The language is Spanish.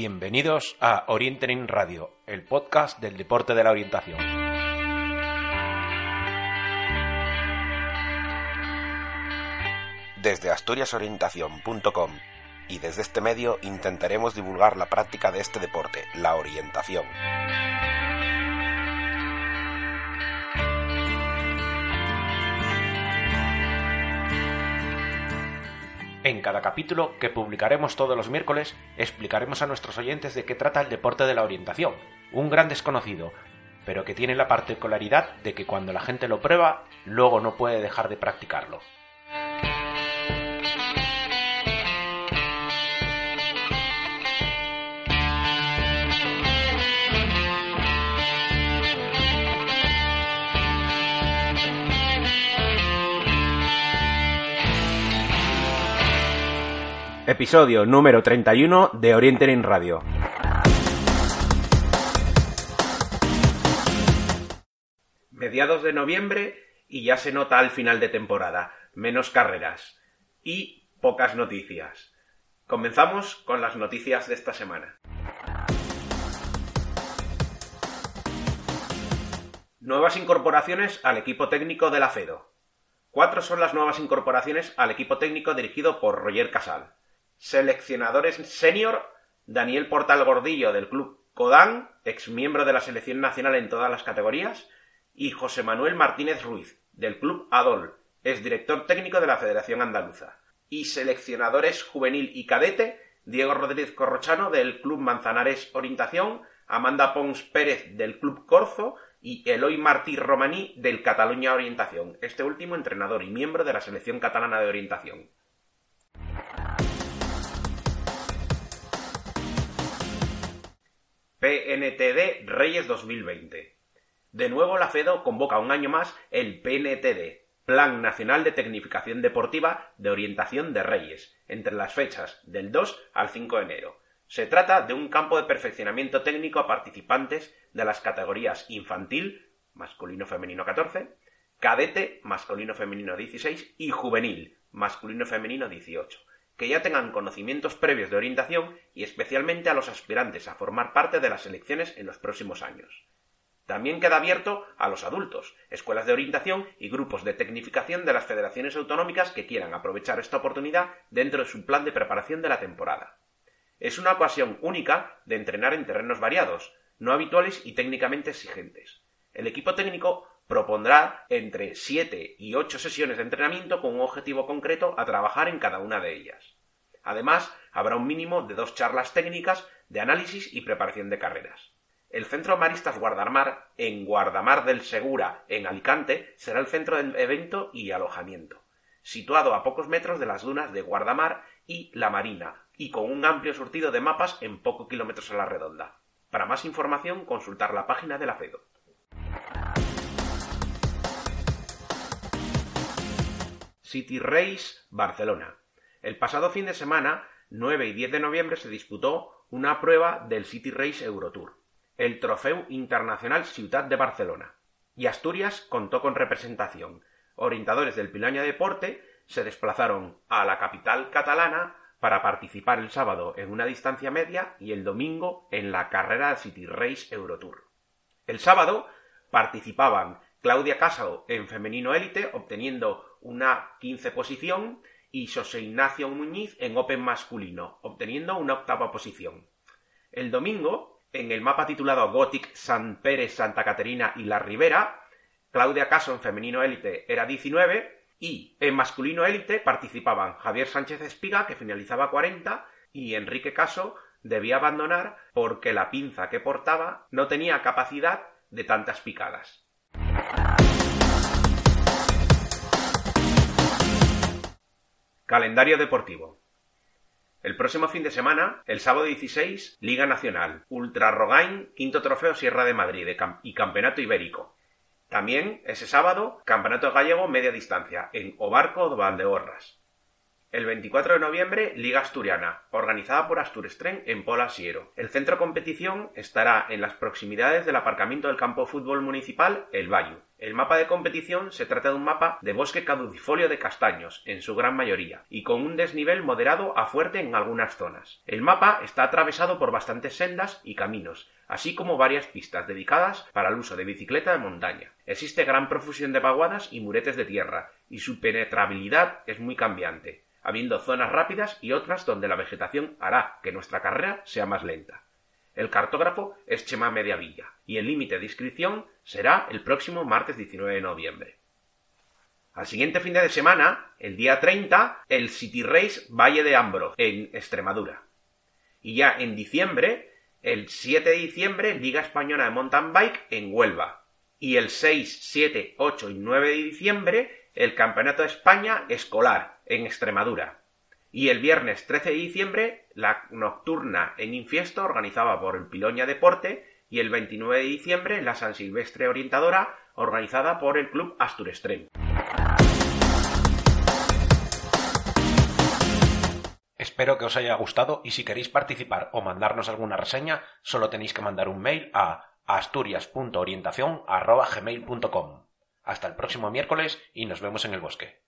Bienvenidos a Orientering Radio, el podcast del deporte de la orientación. Desde asturiasorientación.com y desde este medio intentaremos divulgar la práctica de este deporte, la orientación. En cada capítulo, que publicaremos todos los miércoles, explicaremos a nuestros oyentes de qué trata el deporte de la orientación, un gran desconocido, pero que tiene la particularidad de que cuando la gente lo prueba, luego no puede dejar de practicarlo. Episodio número 31 de Orientering Radio. Mediados de noviembre y ya se nota al final de temporada. Menos carreras y pocas noticias. Comenzamos con las noticias de esta semana. Nuevas incorporaciones al equipo técnico de la FEDO. Cuatro son las nuevas incorporaciones al equipo técnico dirigido por Roger Casal. Seleccionadores senior, Daniel Portal Gordillo del club Codán, ex miembro de la selección nacional en todas las categorías, y José Manuel Martínez Ruiz, del club Adol, es director técnico de la Federación Andaluza. Y seleccionadores juvenil y cadete, Diego Rodríguez Corrochano del club Manzanares Orientación, Amanda Pons Pérez del club Corzo y Eloy Martí Romaní del Cataluña Orientación, este último entrenador y miembro de la selección catalana de orientación. PNTD Reyes 2020. De nuevo la FEDO convoca un año más el PNTD, Plan Nacional de Tecnificación Deportiva de Orientación de Reyes, entre las fechas del 2 al 5 de enero. Se trata de un campo de perfeccionamiento técnico a participantes de las categorías infantil, masculino femenino 14, cadete, masculino femenino 16 y juvenil, masculino femenino 18 que ya tengan conocimientos previos de orientación y especialmente a los aspirantes a formar parte de las elecciones en los próximos años. También queda abierto a los adultos, escuelas de orientación y grupos de tecnificación de las federaciones autonómicas que quieran aprovechar esta oportunidad dentro de su plan de preparación de la temporada. Es una ocasión única de entrenar en terrenos variados, no habituales y técnicamente exigentes. El equipo técnico propondrá entre 7 y 8 sesiones de entrenamiento con un objetivo concreto a trabajar en cada una de ellas. Además, habrá un mínimo de dos charlas técnicas de análisis y preparación de carreras. El Centro Maristas Guardamar, en Guardamar del Segura, en Alicante, será el centro del evento y alojamiento, situado a pocos metros de las dunas de Guardamar y La Marina, y con un amplio surtido de mapas en pocos kilómetros a la redonda. Para más información, consultar la página de la FEDO. City Race Barcelona. El pasado fin de semana, 9 y 10 de noviembre, se disputó una prueba del City Race Eurotour, el Trofeo Internacional Ciudad de Barcelona. Y Asturias contó con representación. Orientadores del Pilaña Deporte se desplazaron a la capital catalana para participar el sábado en una distancia media y el domingo en la carrera City Race Eurotour. El sábado participaban Claudia Casado en femenino élite, obteniendo una 15 posición, y José Ignacio Muñiz en Open masculino, obteniendo una octava posición. El domingo, en el mapa titulado Gothic San Pérez, Santa Caterina y La Ribera, Claudia Caso en femenino élite era 19 y en masculino élite participaban Javier Sánchez Espiga, que finalizaba 40, y Enrique Caso debía abandonar porque la pinza que portaba no tenía capacidad de tantas picadas. Calendario deportivo. El próximo fin de semana, el sábado 16, Liga Nacional, Ultra Rogain, quinto trofeo Sierra de Madrid y Campeonato Ibérico. También, ese sábado, Campeonato Gallego Media Distancia, en Obarco de Valdeorras. El 24 de noviembre, Liga Asturiana, organizada por Asturestren en Pola Siero. El centro competición estará en las proximidades del aparcamiento del campo fútbol municipal El Bayo. El mapa de competición se trata de un mapa de bosque caducifolio de castaños, en su gran mayoría, y con un desnivel moderado a fuerte en algunas zonas. El mapa está atravesado por bastantes sendas y caminos, así como varias pistas dedicadas para el uso de bicicleta de montaña. Existe gran profusión de vaguadas y muretes de tierra, y su penetrabilidad es muy cambiante, habiendo zonas rápidas y otras donde la vegetación hará que nuestra carrera sea más lenta. El cartógrafo es Chema Mediavilla y el límite de inscripción será el próximo martes 19 de noviembre. Al siguiente fin de semana, el día 30, el City Race Valle de Ambro, en Extremadura. Y ya en diciembre, el 7 de diciembre, Liga Española de Mountain Bike en Huelva. Y el 6, 7, 8 y 9 de diciembre, el Campeonato de España Escolar en Extremadura. Y el viernes 13 de diciembre, la nocturna en Infiesto, organizada por el Piloña Deporte, y el 29 de diciembre, la San Silvestre Orientadora, organizada por el Club Astur Extreme. Espero que os haya gustado y si queréis participar o mandarnos alguna reseña, solo tenéis que mandar un mail a asturias.orientación.gmail.com. Hasta el próximo miércoles y nos vemos en el bosque.